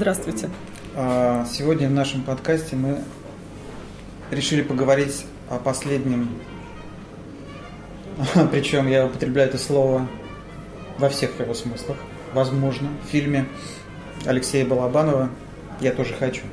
Здравствуйте. А, сегодня в нашем подкасте мы решили поговорить о последнем, причем я употребляю это слово во всех его смыслах, возможно, в фильме Алексея Балабанова «Я тоже хочу».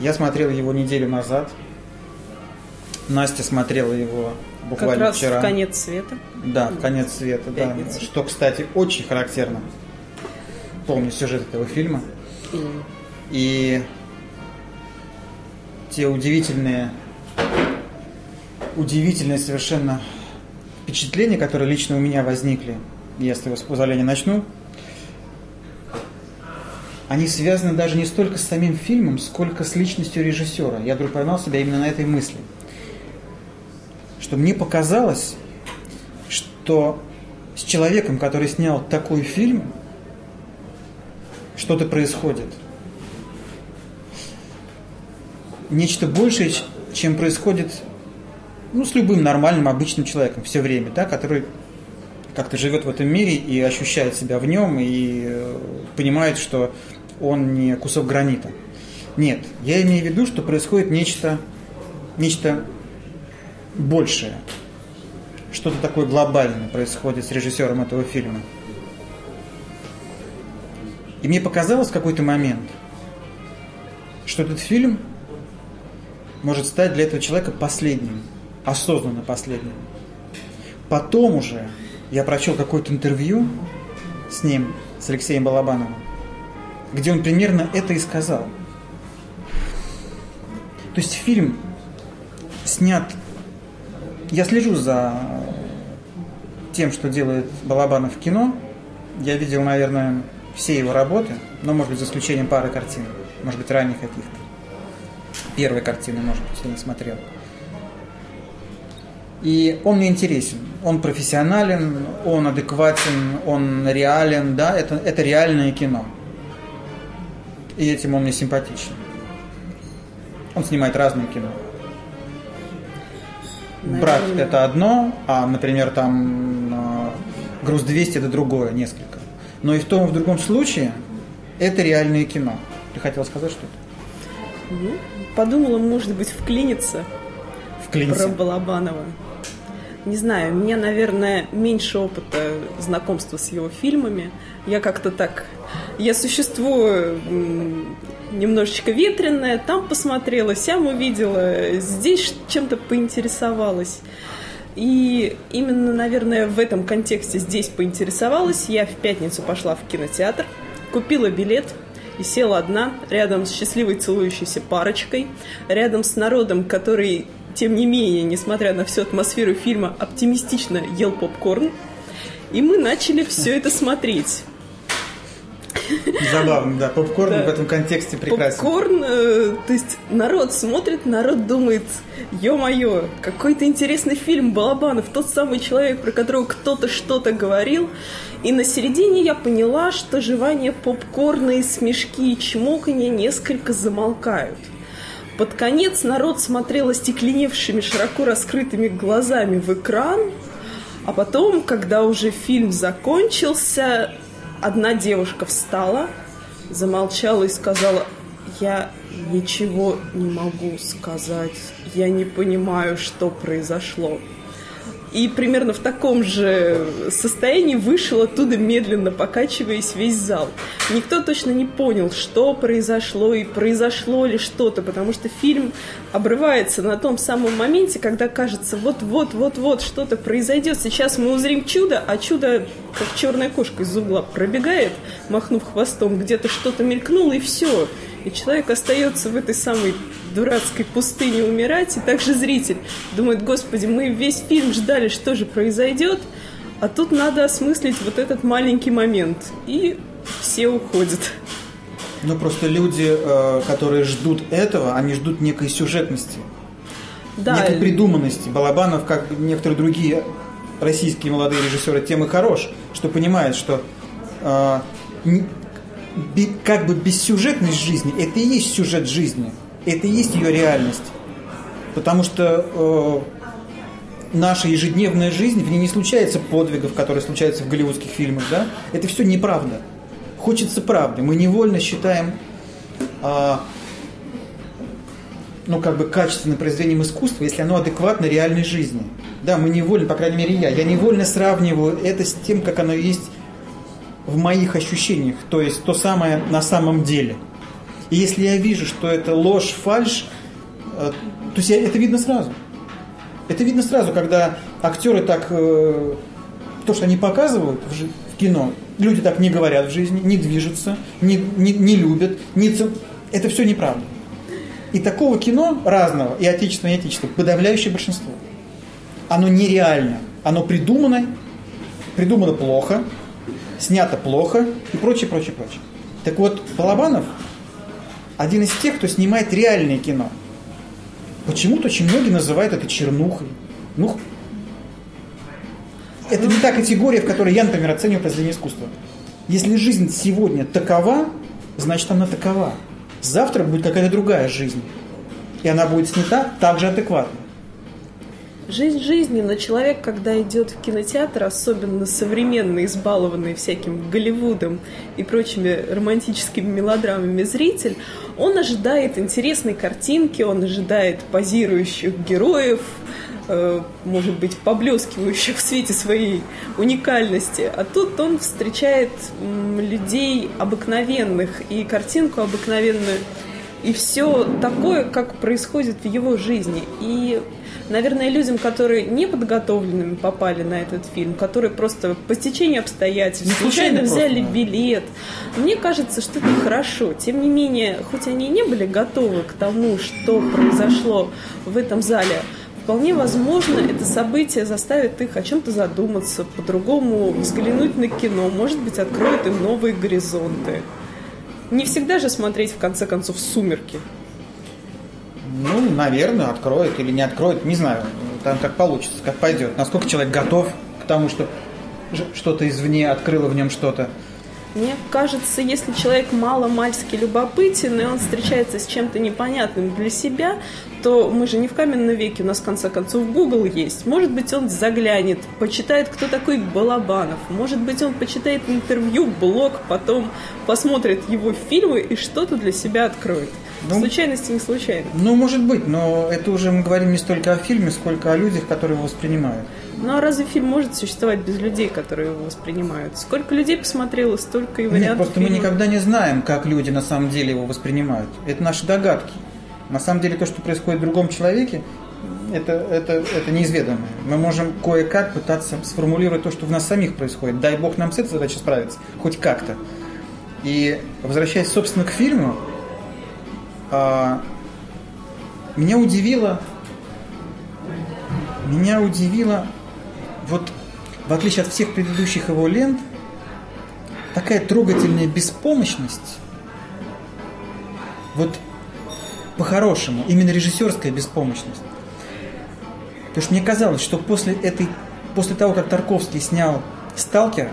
Я смотрел его неделю назад. Настя смотрела его буквально как раз вчера. в конец света. Да, в конец света, да. Что, кстати, очень характерно. Помню сюжет этого фильма. И те удивительные, удивительные совершенно впечатления, которые лично у меня возникли, если вы с позволения начну, они связаны даже не столько с самим фильмом, сколько с личностью режиссера. Я вдруг поймал себя именно на этой мысли. Что мне показалось, что с человеком, который снял такой фильм, что-то происходит. Нечто большее, чем происходит ну, с любым нормальным, обычным человеком все время, да, который как-то живет в этом мире и ощущает себя в нем, и э, понимает, что он не кусок гранита. Нет, я имею в виду, что происходит нечто, нечто большее. Что-то такое глобальное происходит с режиссером этого фильма. И мне показалось в какой-то момент, что этот фильм может стать для этого человека последним, осознанно последним. Потом уже я прочел какое-то интервью с ним, с Алексеем Балабановым, где он примерно это и сказал. То есть фильм снят... Я слежу за тем, что делает Балабанов в кино. Я видел, наверное, все его работы, но, может быть, за исключением пары картин, может быть, ранних каких-то. Первой картины, может быть, я не смотрел. И он мне интересен. Он профессионален, он адекватен, он реален, да, это, это реальное кино. И этим он мне симпатичен. Он снимает разные кино. Наверное. Брат это одно, а, например, там а, груз 200 это другое, несколько. Но и в том и в другом случае это реальное кино. Ты хотела сказать что-то? Ну, подумала, может быть, вклиниться. Вклиниться. Про Балабанова. Не знаю, у меня, наверное, меньше опыта знакомства с его фильмами. Я как-то так... Я существую немножечко ветреная, там посмотрела, сям увидела, здесь чем-то поинтересовалась. И именно, наверное, в этом контексте здесь поинтересовалась. Я в пятницу пошла в кинотеатр, купила билет и села одна, рядом с счастливой целующейся парочкой, рядом с народом, который, тем не менее, несмотря на всю атмосферу фильма, оптимистично ел попкорн. И мы начали все это смотреть. Забавно, да. Попкорн да. в этом контексте прекрасен. Попкорн, э, то есть народ смотрит, народ думает, ё-моё, какой-то интересный фильм Балабанов, тот самый человек, про которого кто-то что-то говорил. И на середине я поняла, что жевание попкорна и смешки и чмоканье несколько замолкают. Под конец народ смотрел остекленевшими, широко раскрытыми глазами в экран, а потом, когда уже фильм закончился, одна девушка встала, замолчала и сказала, я ничего не могу сказать, я не понимаю, что произошло. И примерно в таком же состоянии вышел оттуда, медленно покачиваясь, весь зал. Никто точно не понял, что произошло и произошло ли что-то, потому что фильм обрывается на том самом моменте, когда кажется, вот-вот-вот-вот что-то произойдет. Сейчас мы узрим чудо, а чудо, как черная кошка из угла, пробегает, махнув хвостом, где-то что-то мелькнуло, и все. И человек остается в этой самой дурацкой пустыне умирать, и также зритель думает, господи, мы весь фильм ждали, что же произойдет, а тут надо осмыслить вот этот маленький момент. И все уходят. Ну, просто люди, э, которые ждут этого, они ждут некой сюжетности, да. некой придуманности. Балабанов, как некоторые другие российские молодые режиссеры, тем и хорош, что понимает, что э, как бы бессюжетность жизни – это и есть сюжет жизни, это и есть ее реальность. Потому что э, наша ежедневная жизнь, в ней не случается подвигов, которые случаются в голливудских фильмах, да? Это все неправда. хочется правды. Мы невольно считаем а, ну, как бы качественным произведением искусства, если оно адекватно реальной жизни. Да, мы невольно, по крайней мере я, я невольно сравниваю это с тем, как оно есть в моих ощущениях, то есть то самое на самом деле. И если я вижу, что это ложь, фальш, э, то есть это видно сразу. Это видно сразу, когда актеры так, э, то, что они показывают в, кино, люди так не говорят в жизни, не движутся, не, не, не любят, не, это все неправда. И такого кино разного, и отечественного, и отечественного, подавляющее большинство. Оно нереально. Оно придумано, придумано плохо, снято плохо и прочее, прочее, прочее. Так вот, Балабанов один из тех, кто снимает реальное кино. Почему-то очень многие называют это чернухой. Ну, это не та категория, в которой я, например, оцениваю произведение искусства. Если жизнь сегодня такова, значит она такова. Завтра будет какая-то другая жизнь. И она будет снята также адекватно. Жизнь жизни, но человек, когда идет в кинотеатр, особенно современный, избалованный всяким Голливудом и прочими романтическими мелодрамами зритель, он ожидает интересной картинки, он ожидает позирующих героев, э, может быть, поблескивающих в свете своей уникальности. А тут он встречает людей обыкновенных и картинку обыкновенную, и все такое, как происходит в его жизни. И наверное, людям, которые не подготовленными попали на этот фильм, которые просто по стечению обстоятельств случайно взяли просто, билет, мне кажется, что это хорошо. Тем не менее, хоть они и не были готовы к тому, что произошло в этом зале, Вполне возможно, это событие заставит их о чем-то задуматься, по-другому взглянуть на кино, может быть, откроет им новые горизонты. Не всегда же смотреть, в конце концов, «Сумерки». Ну, наверное, откроет или не откроет, не знаю. Там как получится, как пойдет. Насколько человек готов к тому, что что-то извне открыло в нем что-то. Мне кажется, если человек мало-мальски любопытен, и он встречается с чем-то непонятным для себя, то мы же не в каменном веке, у нас в конце концов Google есть. Может быть, он заглянет, почитает, кто такой Балабанов. Может быть, он почитает интервью, блог, потом посмотрит его фильмы и что-то для себя откроет. Ну, Случайности не случайно. Ну, может быть, но это уже мы говорим не столько о фильме, сколько о людях, которые его воспринимают. Ну а разве фильм может существовать без людей, которые его воспринимают? Сколько людей посмотрело, столько и вариантов. Нет, просто фильма. мы никогда не знаем, как люди на самом деле его воспринимают. Это наши догадки. На самом деле то, что происходит в другом человеке, это, это, это неизведанное. Мы можем кое-как пытаться сформулировать то, что в нас самих происходит. Дай бог нам с этой задачей справиться, хоть как-то. И возвращаясь, собственно, к фильму, меня удивило, меня удивило, вот в отличие от всех предыдущих его лент, такая трогательная беспомощность, вот по-хорошему, именно режиссерская беспомощность. Потому что мне казалось, что после, этой, после того, как Тарковский снял «Сталкера»,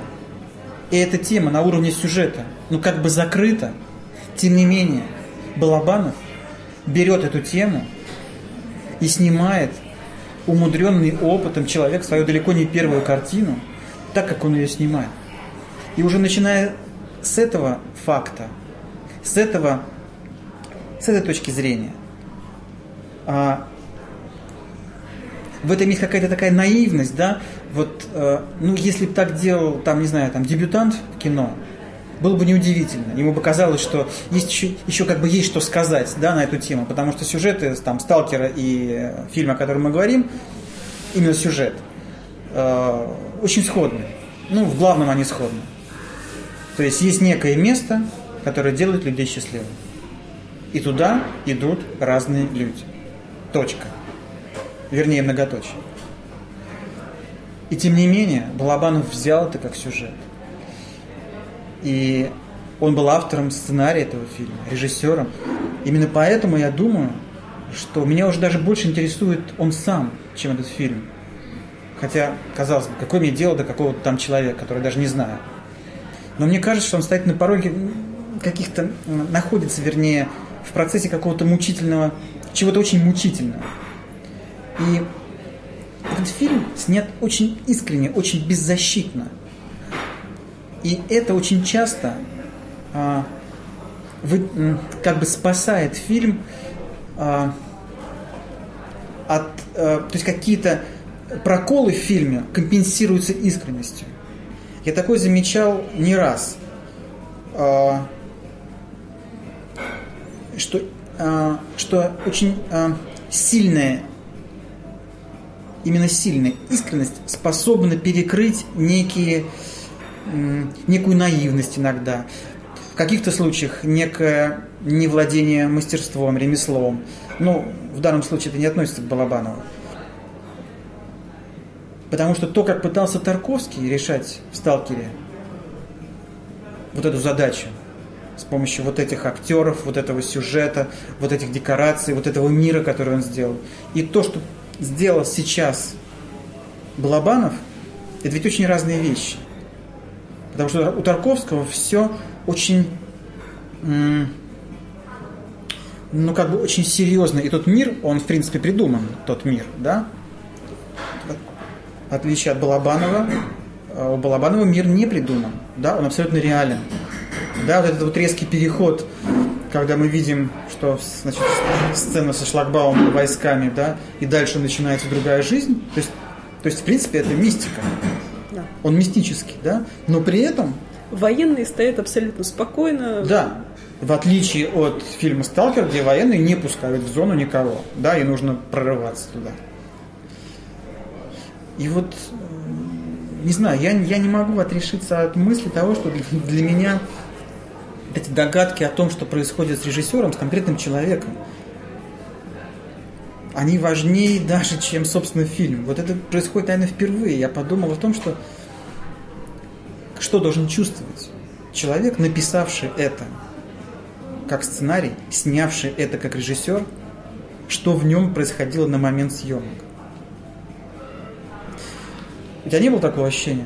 и эта тема на уровне сюжета, ну как бы закрыта, тем не менее – Балабанов берет эту тему и снимает умудренный опытом человек свою далеко не первую картину, так как он ее снимает. И уже начиная с этого факта, с этого, с этой точки зрения, а, в этом есть какая-то такая наивность, да, вот, а, ну, если бы так делал, там, не знаю, там, дебютант в кино, было бы неудивительно. Ему бы казалось, что есть еще, еще как бы есть что сказать да, на эту тему, потому что сюжеты там, «Сталкера» и фильма, о котором мы говорим, именно сюжет, э, очень сходны. Ну, в главном они сходны. То есть есть некое место, которое делает людей счастливыми. И туда идут разные люди. Точка. Вернее, многоточие. И тем не менее, Балабанов взял это как сюжет. И он был автором сценария этого фильма, режиссером. Именно поэтому я думаю, что меня уже даже больше интересует он сам, чем этот фильм. Хотя, казалось бы, какое мне дело до какого-то там человека, который даже не знаю. Но мне кажется, что он стоит на пороге каких-то, находится, вернее, в процессе какого-то мучительного, чего-то очень мучительного. И этот фильм снят очень искренне, очень беззащитно – и это очень часто а, вы, как бы спасает фильм а, от, а, то есть какие-то проколы в фильме компенсируются искренностью. Я такой замечал не раз, а, что, а, что очень а, сильная, именно сильная искренность способна перекрыть некие, некую наивность иногда, в каких-то случаях некое невладение мастерством, ремеслом. Ну, в данном случае это не относится к Балабанову. Потому что то, как пытался Тарковский решать в «Сталкере» вот эту задачу, с помощью вот этих актеров, вот этого сюжета, вот этих декораций, вот этого мира, который он сделал. И то, что сделал сейчас Балабанов, это ведь очень разные вещи. Потому что у Тарковского все очень, ну, как бы очень серьезно. И тот мир, он, в принципе, придуман, тот мир, да? В отличие от Балабанова, э, у Балабанова мир не придуман, да, он абсолютно реален. Да, вот этот вот резкий переход, когда мы видим, что значит, сцена со шлагбаумом войсками, да, и дальше начинается другая жизнь, то есть, то есть в принципе, это мистика. Да. Он мистический, да, но при этом военные стоят абсолютно спокойно. Да, в отличие от фильма «Сталкер», где военные не пускают в зону никого, да, и нужно прорываться туда. И вот, не знаю, я, я не могу отрешиться от мысли того, что для, для меня эти догадки о том, что происходит с режиссером, с конкретным человеком, они важнее даже, чем, собственно, фильм. Вот это происходит, наверное, впервые. Я подумал о том, что что должен чувствовать человек, написавший это как сценарий, снявший это как режиссер, что в нем происходило на момент съемок. У тебя не было такого ощущения?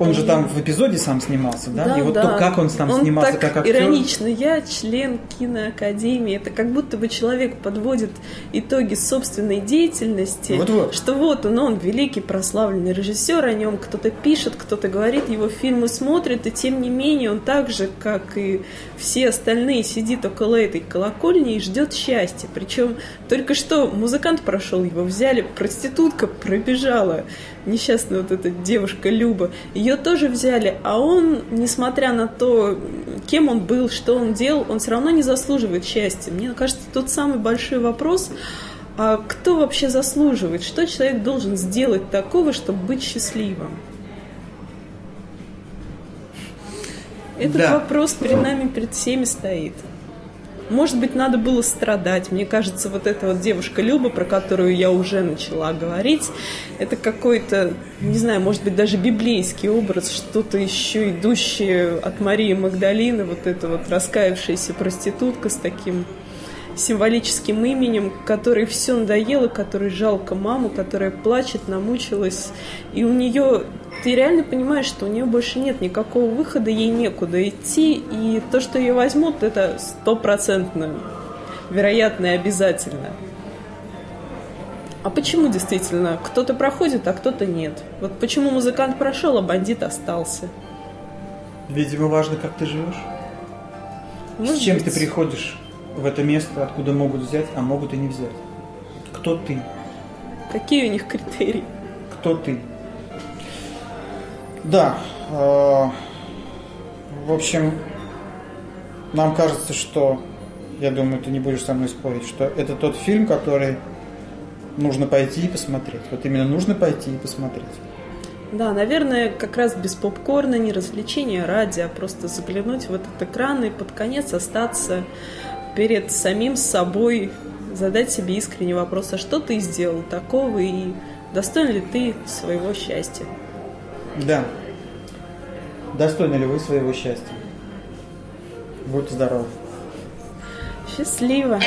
Он же там в эпизоде сам снимался, да? да и вот да. то, как он там он снимался, так как актер. иронично. Я член киноакадемии. Это как будто бы человек подводит итоги собственной деятельности. Вот -вот. Что вот он, он великий прославленный режиссер, о нем кто-то пишет, кто-то говорит, его фильмы смотрят, и тем не менее он так же, как и все остальные, сидит около этой колокольни и ждет счастья. Причем только что музыкант прошел, его взяли, проститутка пробежала несчастная вот эта девушка Люба, ее тоже взяли, а он, несмотря на то, кем он был, что он делал, он все равно не заслуживает счастья. Мне кажется, тот самый большой вопрос, а кто вообще заслуживает, что человек должен сделать такого, чтобы быть счастливым? Этот да. вопрос перед нами, перед всеми стоит. Может быть, надо было страдать. Мне кажется, вот эта вот девушка Люба, про которую я уже начала говорить, это какой-то, не знаю, может быть, даже библейский образ, что-то еще идущее от Марии Магдалины, вот эта вот раскаявшаяся проститутка с таким символическим именем, которой все надоело, которой жалко маму, которая плачет, намучилась. И у нее ты реально понимаешь, что у нее больше нет никакого выхода, ей некуда идти, и то, что ее возьмут, это стопроцентно вероятно и обязательно. А почему действительно кто-то проходит, а кто-то нет? Вот почему музыкант прошел, а бандит остался? Видимо, важно, как ты живешь. Может С чем быть. ты приходишь в это место, откуда могут взять, а могут и не взять. Кто ты? Какие у них критерии? Кто ты? Да. э, в общем, нам кажется, что, я думаю, ты не будешь со мной спорить, что это тот фильм, который нужно пойти и посмотреть. Вот именно нужно пойти и посмотреть. Да, наверное, как раз без попкорна, не развлечения ради, а просто заглянуть в этот экран и под конец остаться перед самим собой, задать себе искренний вопрос, а что ты сделал такого и достоин ли ты своего счастья? Да. Достойны ли вы своего счастья? Будьте здоровы. Счастливо!